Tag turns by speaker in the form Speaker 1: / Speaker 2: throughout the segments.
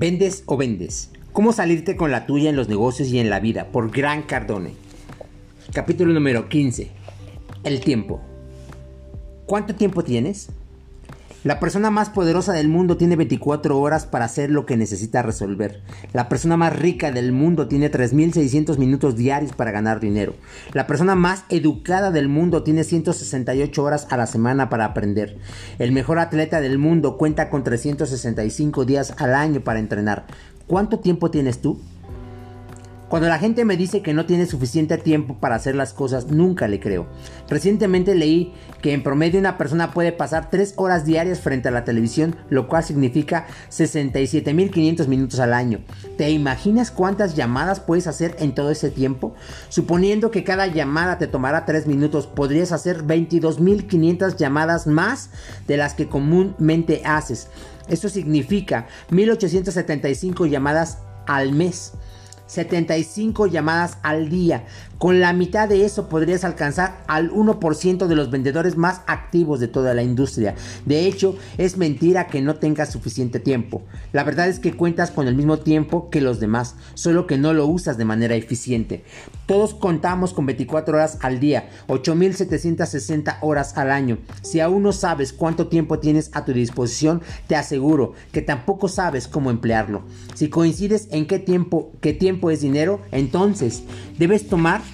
Speaker 1: ¿Vendes o vendes? ¿Cómo salirte con la tuya en los negocios y en la vida? Por Gran Cardone. Capítulo número 15. El tiempo. ¿Cuánto tiempo tienes? La persona más poderosa del mundo tiene 24 horas para hacer lo que necesita resolver. La persona más rica del mundo tiene 3.600 minutos diarios para ganar dinero. La persona más educada del mundo tiene 168 horas a la semana para aprender. El mejor atleta del mundo cuenta con 365 días al año para entrenar. ¿Cuánto tiempo tienes tú? Cuando la gente me dice que no tiene suficiente tiempo para hacer las cosas, nunca le creo. Recientemente leí que en promedio una persona puede pasar 3 horas diarias frente a la televisión, lo cual significa 67.500 minutos al año. ¿Te imaginas cuántas llamadas puedes hacer en todo ese tiempo? Suponiendo que cada llamada te tomará 3 minutos, podrías hacer 22.500 llamadas más de las que comúnmente haces. Eso significa 1.875 llamadas al mes. 75 llamadas al día. Con la mitad de eso podrías alcanzar al 1% de los vendedores más activos de toda la industria. De hecho, es mentira que no tengas suficiente tiempo. La verdad es que cuentas con el mismo tiempo que los demás, solo que no lo usas de manera eficiente. Todos contamos con 24 horas al día, 8.760 horas al año. Si aún no sabes cuánto tiempo tienes a tu disposición, te aseguro que tampoco sabes cómo emplearlo. Si coincides en qué tiempo, qué tiempo es dinero, entonces debes tomar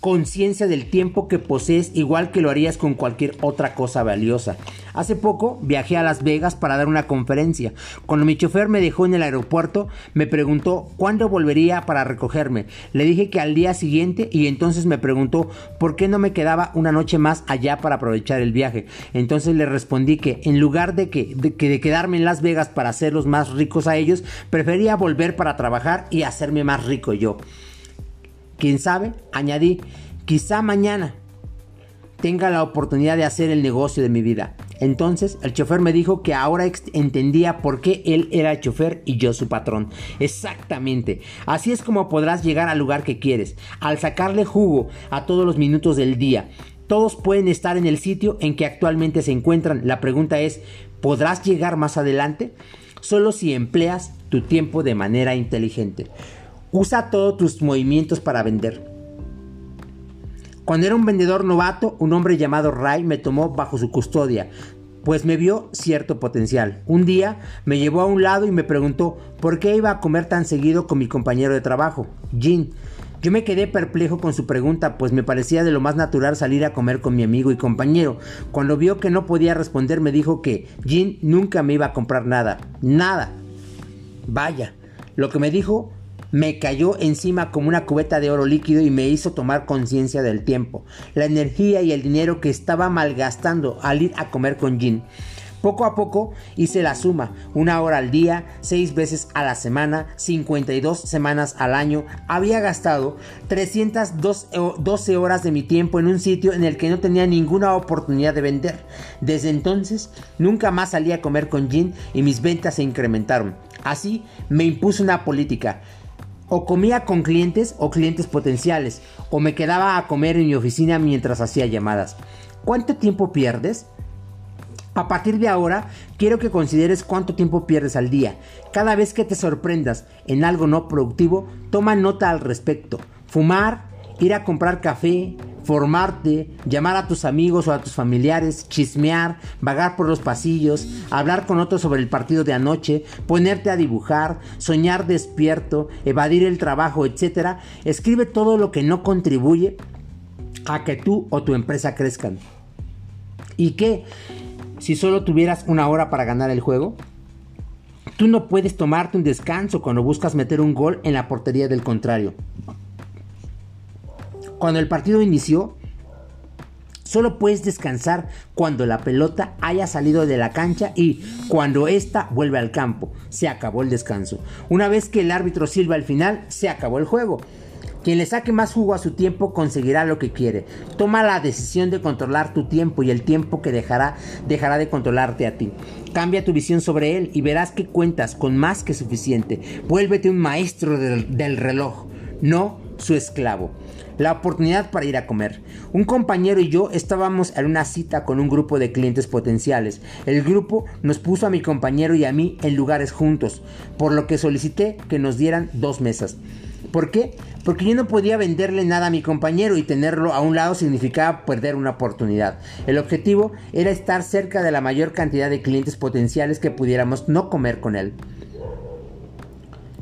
Speaker 1: conciencia del tiempo que posees igual que lo harías con cualquier otra cosa valiosa. Hace poco viajé a Las Vegas para dar una conferencia. Cuando mi chofer me dejó en el aeropuerto, me preguntó cuándo volvería para recogerme. Le dije que al día siguiente y entonces me preguntó por qué no me quedaba una noche más allá para aprovechar el viaje. Entonces le respondí que en lugar de que de, que de quedarme en Las Vegas para hacerlos más ricos a ellos, prefería volver para trabajar y hacerme más rico yo. Quién sabe, añadí, quizá mañana tenga la oportunidad de hacer el negocio de mi vida. Entonces el chofer me dijo que ahora entendía por qué él era el chofer y yo su patrón. Exactamente. Así es como podrás llegar al lugar que quieres, al sacarle jugo a todos los minutos del día. Todos pueden estar en el sitio en que actualmente se encuentran. La pregunta es, ¿podrás llegar más adelante? Solo si empleas tu tiempo de manera inteligente. Usa todos tus movimientos para vender. Cuando era un vendedor novato, un hombre llamado Ray me tomó bajo su custodia, pues me vio cierto potencial. Un día me llevó a un lado y me preguntó por qué iba a comer tan seguido con mi compañero de trabajo, Jin. Yo me quedé perplejo con su pregunta, pues me parecía de lo más natural salir a comer con mi amigo y compañero. Cuando vio que no podía responder, me dijo que Jin nunca me iba a comprar nada. Nada. Vaya, lo que me dijo me cayó encima como una cubeta de oro líquido y me hizo tomar conciencia del tiempo, la energía y el dinero que estaba malgastando al ir a comer con Jin. Poco a poco hice la suma, una hora al día, seis veces a la semana, 52 semanas al año. Había gastado 312 horas de mi tiempo en un sitio en el que no tenía ninguna oportunidad de vender. Desde entonces, nunca más salí a comer con Jin y mis ventas se incrementaron. Así me impuso una política. O comía con clientes o clientes potenciales, o me quedaba a comer en mi oficina mientras hacía llamadas. ¿Cuánto tiempo pierdes? A partir de ahora, quiero que consideres cuánto tiempo pierdes al día. Cada vez que te sorprendas en algo no productivo, toma nota al respecto. Fumar, ir a comprar café, formarte, llamar a tus amigos o a tus familiares, chismear, vagar por los pasillos, hablar con otros sobre el partido de anoche, ponerte a dibujar, soñar despierto, evadir el trabajo, etc. Escribe todo lo que no contribuye a que tú o tu empresa crezcan. ¿Y qué? Si solo tuvieras una hora para ganar el juego, tú no puedes tomarte un descanso cuando buscas meter un gol en la portería del contrario. Cuando el partido inició, solo puedes descansar cuando la pelota haya salido de la cancha y cuando ésta vuelve al campo. Se acabó el descanso. Una vez que el árbitro silba al final, se acabó el juego. Quien le saque más jugo a su tiempo conseguirá lo que quiere. Toma la decisión de controlar tu tiempo y el tiempo que dejará dejará de controlarte a ti. Cambia tu visión sobre él y verás que cuentas con más que suficiente. Vuélvete un maestro del, del reloj, no su esclavo. La oportunidad para ir a comer. Un compañero y yo estábamos en una cita con un grupo de clientes potenciales. El grupo nos puso a mi compañero y a mí en lugares juntos, por lo que solicité que nos dieran dos mesas. ¿Por qué? Porque yo no podía venderle nada a mi compañero y tenerlo a un lado significaba perder una oportunidad. El objetivo era estar cerca de la mayor cantidad de clientes potenciales que pudiéramos no comer con él.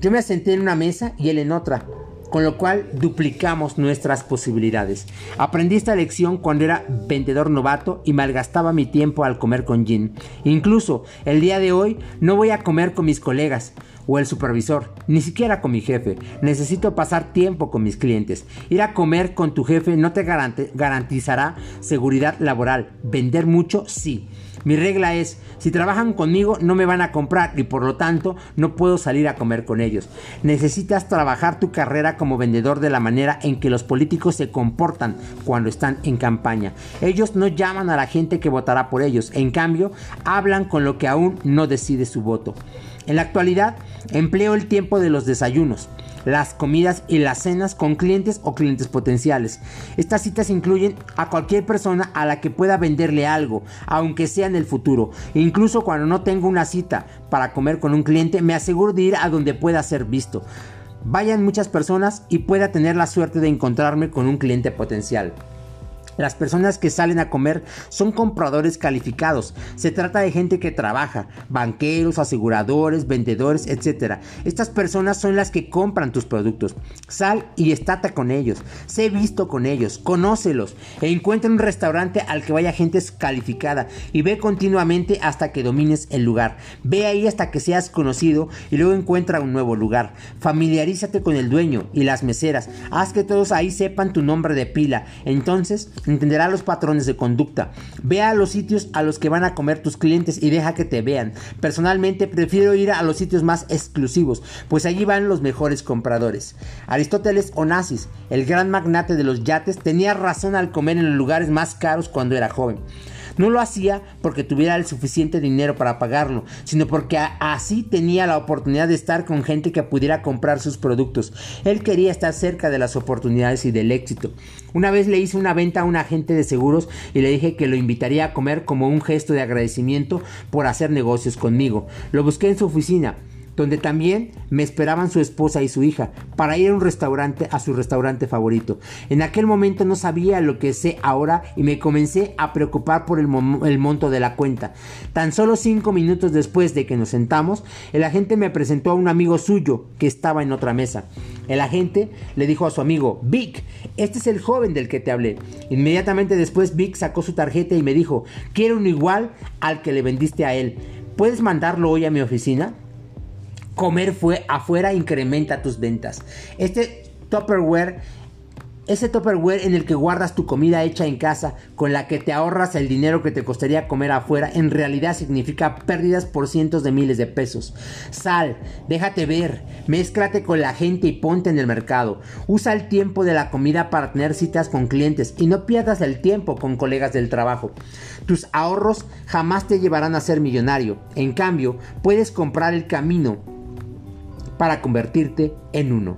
Speaker 1: Yo me asenté en una mesa y él en otra con lo cual duplicamos nuestras posibilidades. Aprendí esta lección cuando era vendedor novato y malgastaba mi tiempo al comer con Jin. Incluso el día de hoy no voy a comer con mis colegas o el supervisor, ni siquiera con mi jefe. Necesito pasar tiempo con mis clientes. Ir a comer con tu jefe no te garantizará seguridad laboral. Vender mucho, sí mi regla es, si trabajan conmigo no me van a comprar y por lo tanto no puedo salir a comer con ellos. Necesitas trabajar tu carrera como vendedor de la manera en que los políticos se comportan cuando están en campaña. Ellos no llaman a la gente que votará por ellos, en cambio hablan con lo que aún no decide su voto. En la actualidad empleo el tiempo de los desayunos las comidas y las cenas con clientes o clientes potenciales. Estas citas incluyen a cualquier persona a la que pueda venderle algo, aunque sea en el futuro. incluso cuando no tengo una cita para comer con un cliente, me aseguro de ir a donde pueda ser visto. Vayan muchas personas y pueda tener la suerte de encontrarme con un cliente potencial. Las personas que salen a comer son compradores calificados. Se trata de gente que trabaja, banqueros, aseguradores, vendedores, etc. Estas personas son las que compran tus productos. Sal y estate con ellos. Sé visto con ellos. Conócelos. E encuentra un restaurante al que vaya gente calificada. Y ve continuamente hasta que domines el lugar. Ve ahí hasta que seas conocido y luego encuentra un nuevo lugar. Familiarízate con el dueño y las meseras. Haz que todos ahí sepan tu nombre de pila. Entonces entenderá los patrones de conducta. Ve a los sitios a los que van a comer tus clientes y deja que te vean. Personalmente prefiero ir a los sitios más exclusivos, pues allí van los mejores compradores. Aristóteles Onassis, el gran magnate de los yates, tenía razón al comer en los lugares más caros cuando era joven. No lo hacía porque tuviera el suficiente dinero para pagarlo, sino porque así tenía la oportunidad de estar con gente que pudiera comprar sus productos. Él quería estar cerca de las oportunidades y del éxito. Una vez le hice una venta a un agente de seguros y le dije que lo invitaría a comer como un gesto de agradecimiento por hacer negocios conmigo. Lo busqué en su oficina donde también me esperaban su esposa y su hija para ir a un restaurante, a su restaurante favorito. En aquel momento no sabía lo que sé ahora y me comencé a preocupar por el, monto de la cuenta. Tan solo cinco minutos después de que nos sentamos, el agente me presentó a un amigo suyo que estaba en otra mesa. El agente le dijo a su amigo, Vic, este es el joven del que te hablé. Inmediatamente después Vic sacó su tarjeta y me dijo, quiero uno igual al que le vendiste a él. ¿Puedes mandarlo hoy a mi oficina? Comer fue afuera incrementa tus ventas. Este Tupperware ese Tupperware en el que guardas tu comida hecha en casa, con la que te ahorras el dinero que te costaría comer afuera, en realidad significa pérdidas por cientos de miles de pesos. Sal, déjate ver, mézclate con la gente y ponte en el mercado. Usa el tiempo de la comida para tener citas con clientes y no pierdas el tiempo con colegas del trabajo. Tus ahorros jamás te llevarán a ser millonario. En cambio, puedes comprar el camino para convertirte en uno.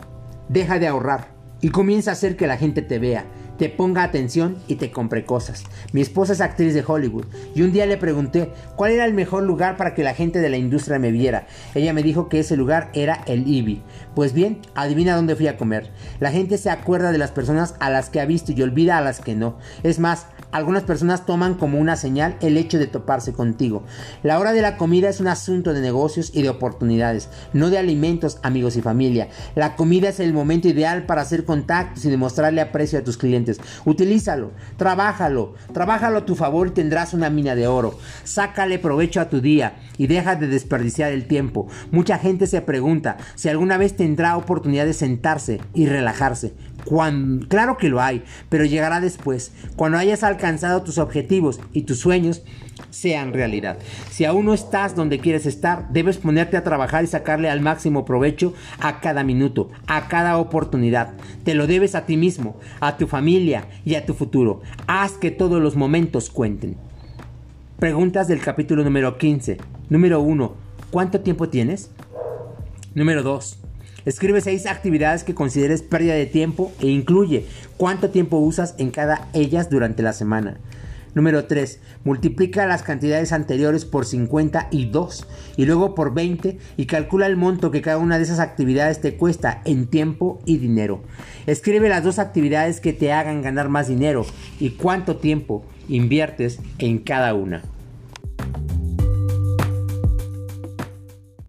Speaker 1: Deja de ahorrar y comienza a hacer que la gente te vea, te ponga atención y te compre cosas. Mi esposa es actriz de Hollywood y un día le pregunté cuál era el mejor lugar para que la gente de la industria me viera. Ella me dijo que ese lugar era el IBI. Pues bien, adivina dónde fui a comer. La gente se acuerda de las personas a las que ha visto y olvida a las que no. Es más, algunas personas toman como una señal el hecho de toparse contigo. La hora de la comida es un asunto de negocios y de oportunidades, no de alimentos, amigos y familia. La comida es el momento ideal para hacer contactos y demostrarle aprecio a tus clientes. Utilízalo, trabájalo, trabájalo a tu favor y tendrás una mina de oro. Sácale provecho a tu día y deja de desperdiciar el tiempo. Mucha gente se pregunta si alguna vez tendrá oportunidad de sentarse y relajarse claro que lo hay, pero llegará después, cuando hayas alcanzado tus objetivos y tus sueños sean realidad. Si aún no estás donde quieres estar, debes ponerte a trabajar y sacarle al máximo provecho a cada minuto, a cada oportunidad. Te lo debes a ti mismo, a tu familia y a tu futuro. Haz que todos los momentos cuenten. Preguntas del capítulo número 15. Número 1. ¿Cuánto tiempo tienes? Número 2. Escribe seis actividades que consideres pérdida de tiempo e incluye cuánto tiempo usas en cada ellas durante la semana. Número 3. Multiplica las cantidades anteriores por 52 y luego por 20 y calcula el monto que cada una de esas actividades te cuesta en tiempo y dinero. Escribe las dos actividades que te hagan ganar más dinero y cuánto tiempo inviertes en cada una.